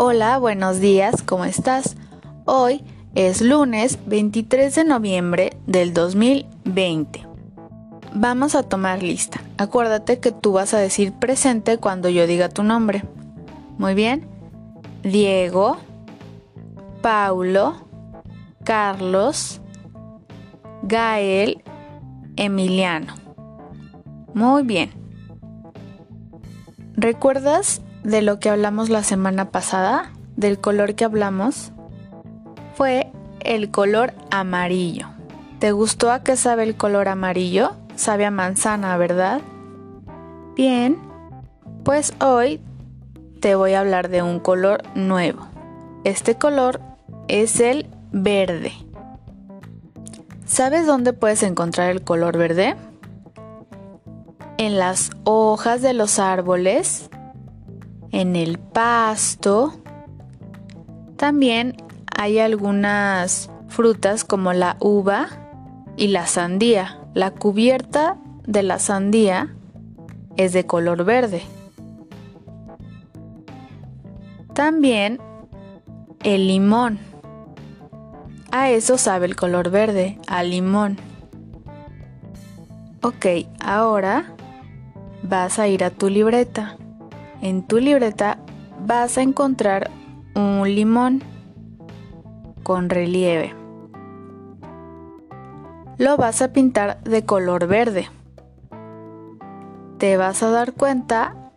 Hola, buenos días, ¿cómo estás? Hoy es lunes 23 de noviembre del 2020. Vamos a tomar lista. Acuérdate que tú vas a decir presente cuando yo diga tu nombre. Muy bien. Diego, Paulo, Carlos, Gael, Emiliano. Muy bien. ¿Recuerdas de lo que hablamos la semana pasada? ¿Del color que hablamos? Fue el color amarillo. ¿Te gustó a qué sabe el color amarillo? Sabe a manzana, ¿verdad? Bien, pues hoy te voy a hablar de un color nuevo. Este color es el verde. ¿Sabes dónde puedes encontrar el color verde? En las hojas de los árboles, en el pasto. También hay algunas frutas como la uva y la sandía. La cubierta de la sandía es de color verde. También el limón. A eso sabe el color verde, al limón. Ok, ahora vas a ir a tu libreta. En tu libreta vas a encontrar un limón con relieve. Lo vas a pintar de color verde. Te vas a dar cuenta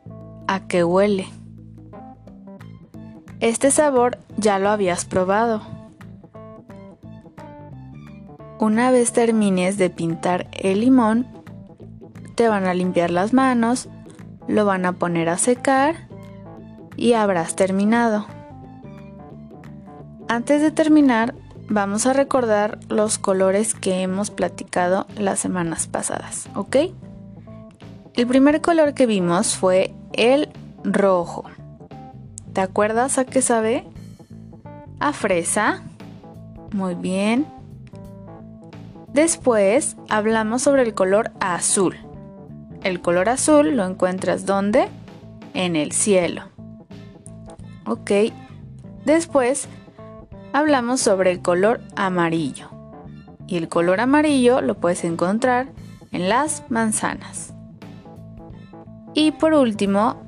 a qué huele. Este sabor ya lo habías probado. Una vez termines de pintar el limón, te van a limpiar las manos, lo van a poner a secar y habrás terminado. Antes de terminar, vamos a recordar los colores que hemos platicado las semanas pasadas, ¿ok? El primer color que vimos fue el rojo. ¿Te acuerdas a qué sabe? A fresa. Muy bien. Después hablamos sobre el color azul. El color azul lo encuentras ¿dónde? En el cielo. Ok. Después hablamos sobre el color amarillo. Y el color amarillo lo puedes encontrar en las manzanas. Y por último,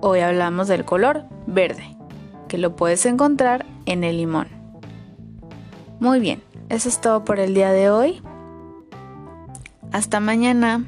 hoy hablamos del color verde, que lo puedes encontrar en el limón. Muy bien. Eso es todo por el día de hoy. Hasta mañana.